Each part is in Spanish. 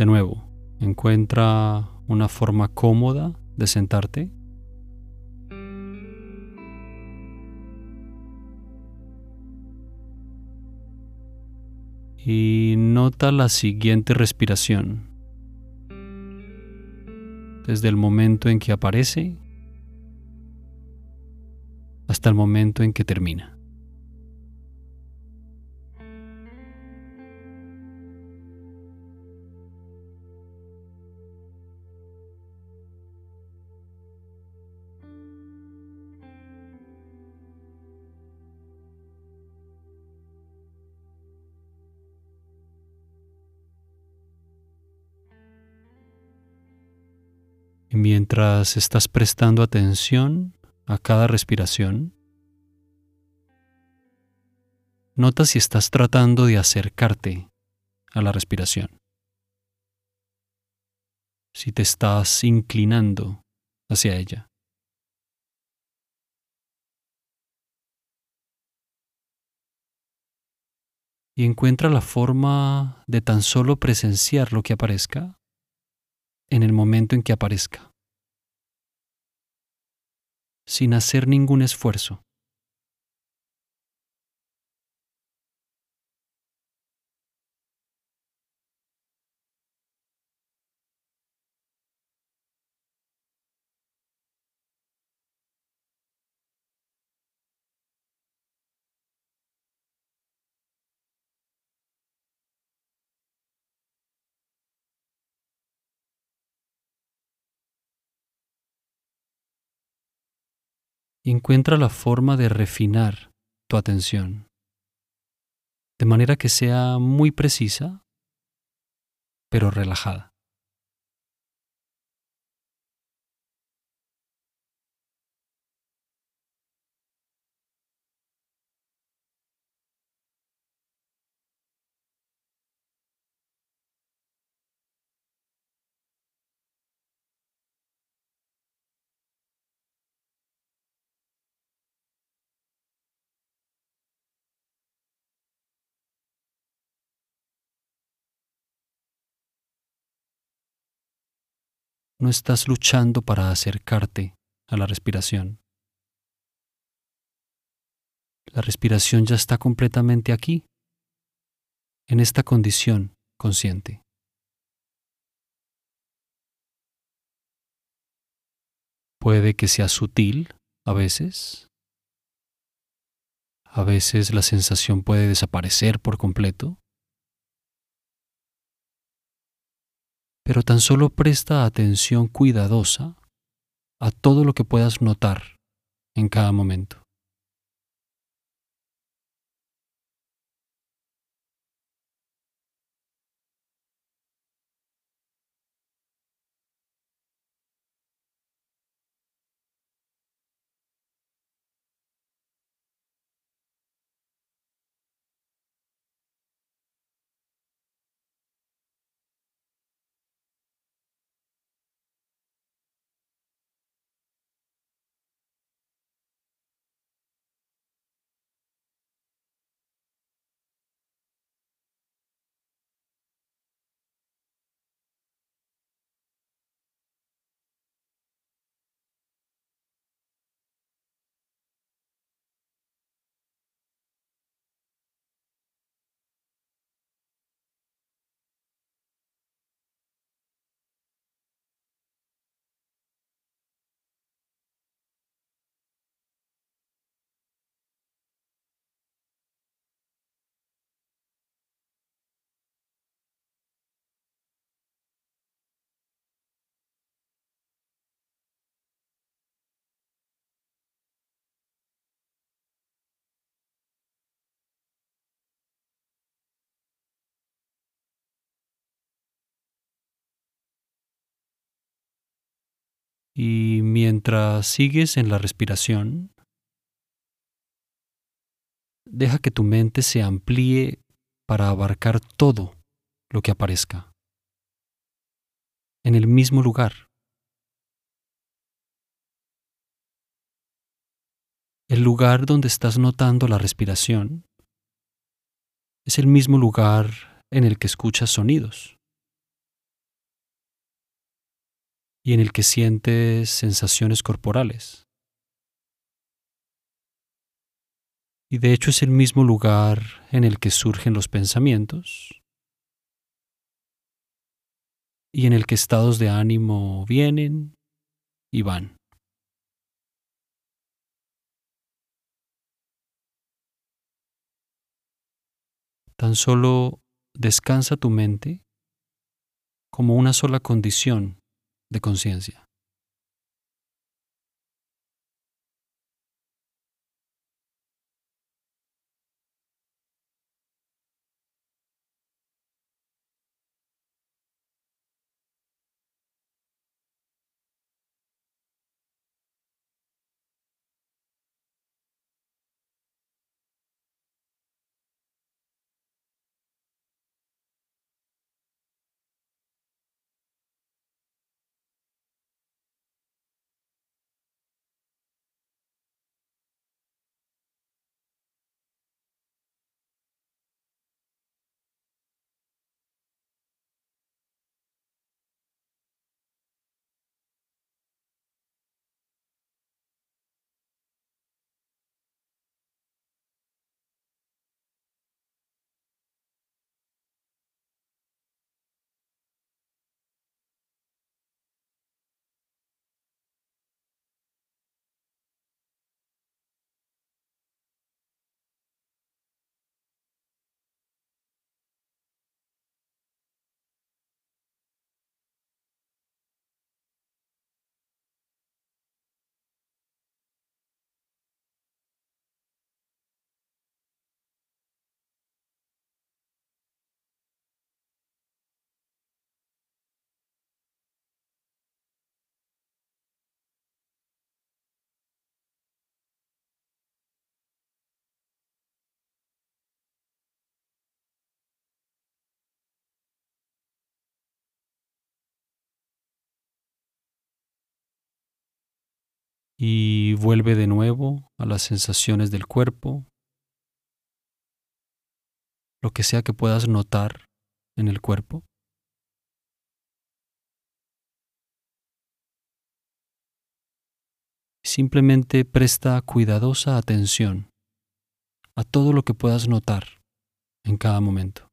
De nuevo, encuentra una forma cómoda de sentarte. Y nota la siguiente respiración. Desde el momento en que aparece hasta el momento en que termina. Y mientras estás prestando atención a cada respiración, nota si estás tratando de acercarte a la respiración. Si te estás inclinando hacia ella. Y encuentra la forma de tan solo presenciar lo que aparezca en el momento en que aparezca, sin hacer ningún esfuerzo. Encuentra la forma de refinar tu atención, de manera que sea muy precisa, pero relajada. No estás luchando para acercarte a la respiración. La respiración ya está completamente aquí, en esta condición consciente. Puede que sea sutil a veces. A veces la sensación puede desaparecer por completo. Pero tan solo presta atención cuidadosa a todo lo que puedas notar en cada momento. Y mientras sigues en la respiración, deja que tu mente se amplíe para abarcar todo lo que aparezca en el mismo lugar. El lugar donde estás notando la respiración es el mismo lugar en el que escuchas sonidos. Y en el que sientes sensaciones corporales. Y de hecho es el mismo lugar en el que surgen los pensamientos y en el que estados de ánimo vienen y van. Tan solo descansa tu mente como una sola condición de conciencia. Y vuelve de nuevo a las sensaciones del cuerpo, lo que sea que puedas notar en el cuerpo. Simplemente presta cuidadosa atención a todo lo que puedas notar en cada momento.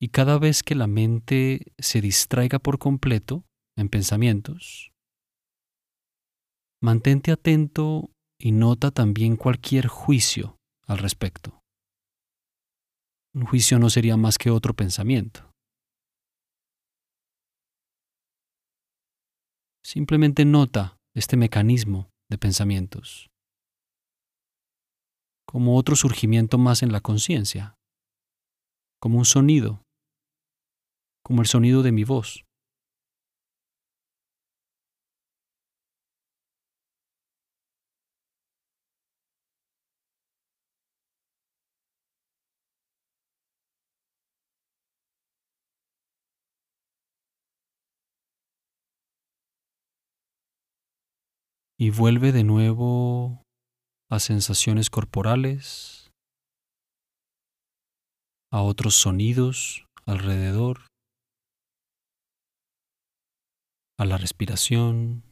Y cada vez que la mente se distraiga por completo en pensamientos, mantente atento y nota también cualquier juicio al respecto. Un juicio no sería más que otro pensamiento. Simplemente nota este mecanismo de pensamientos como otro surgimiento más en la conciencia, como un sonido, como el sonido de mi voz. y vuelve de nuevo a sensaciones corporales, a otros sonidos alrededor, a la respiración,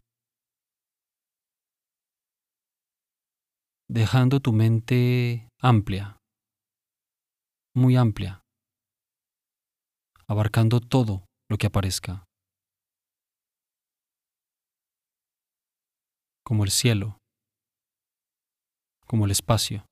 dejando tu mente amplia, muy amplia, abarcando todo lo que aparezca. como el cielo, como el espacio.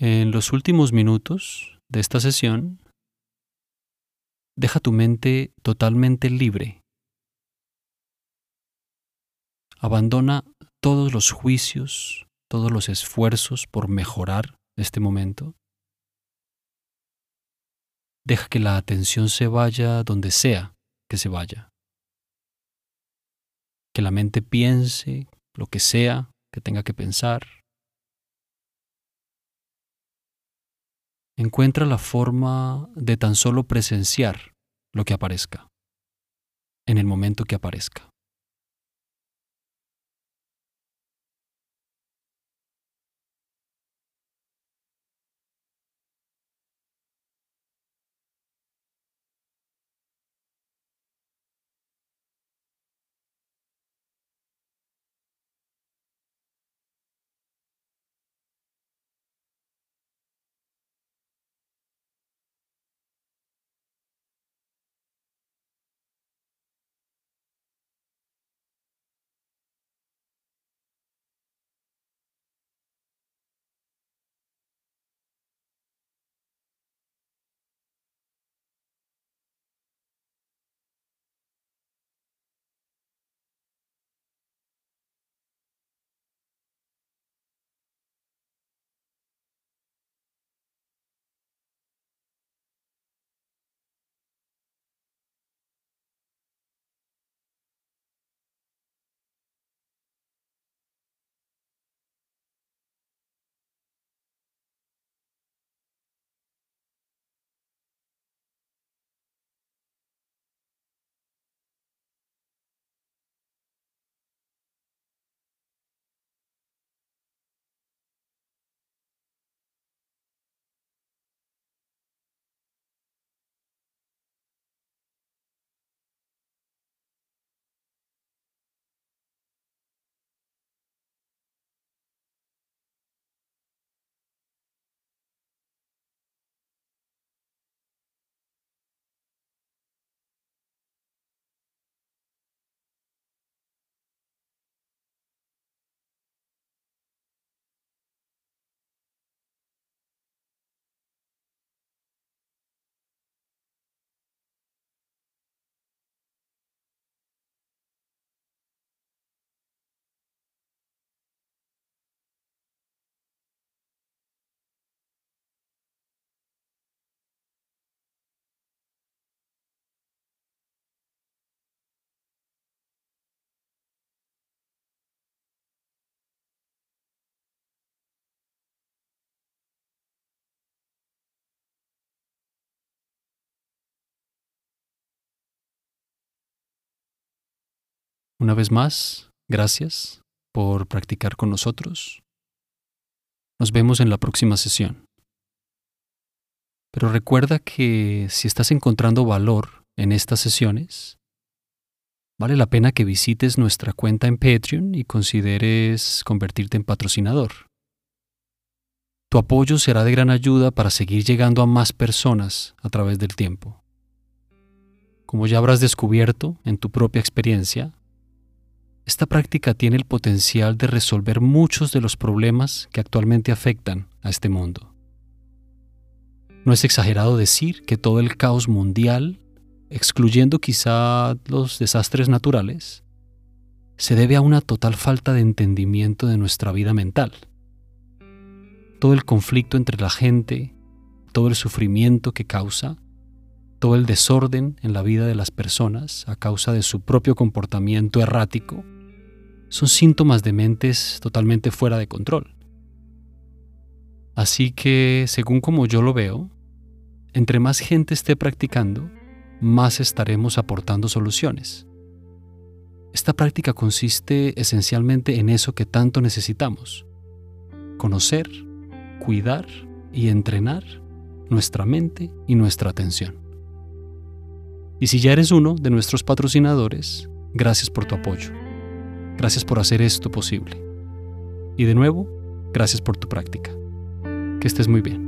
En los últimos minutos de esta sesión, deja tu mente totalmente libre. Abandona todos los juicios, todos los esfuerzos por mejorar este momento. Deja que la atención se vaya donde sea que se vaya. Que la mente piense lo que sea que tenga que pensar. Encuentra la forma de tan solo presenciar lo que aparezca, en el momento que aparezca. Una vez más, gracias por practicar con nosotros. Nos vemos en la próxima sesión. Pero recuerda que si estás encontrando valor en estas sesiones, vale la pena que visites nuestra cuenta en Patreon y consideres convertirte en patrocinador. Tu apoyo será de gran ayuda para seguir llegando a más personas a través del tiempo. Como ya habrás descubierto en tu propia experiencia, esta práctica tiene el potencial de resolver muchos de los problemas que actualmente afectan a este mundo. No es exagerado decir que todo el caos mundial, excluyendo quizá los desastres naturales, se debe a una total falta de entendimiento de nuestra vida mental. Todo el conflicto entre la gente, todo el sufrimiento que causa, todo el desorden en la vida de las personas a causa de su propio comportamiento errático, son síntomas de mentes totalmente fuera de control. Así que, según como yo lo veo, entre más gente esté practicando, más estaremos aportando soluciones. Esta práctica consiste esencialmente en eso que tanto necesitamos, conocer, cuidar y entrenar nuestra mente y nuestra atención. Y si ya eres uno de nuestros patrocinadores, gracias por tu apoyo. Gracias por hacer esto posible. Y de nuevo, gracias por tu práctica. Que estés muy bien.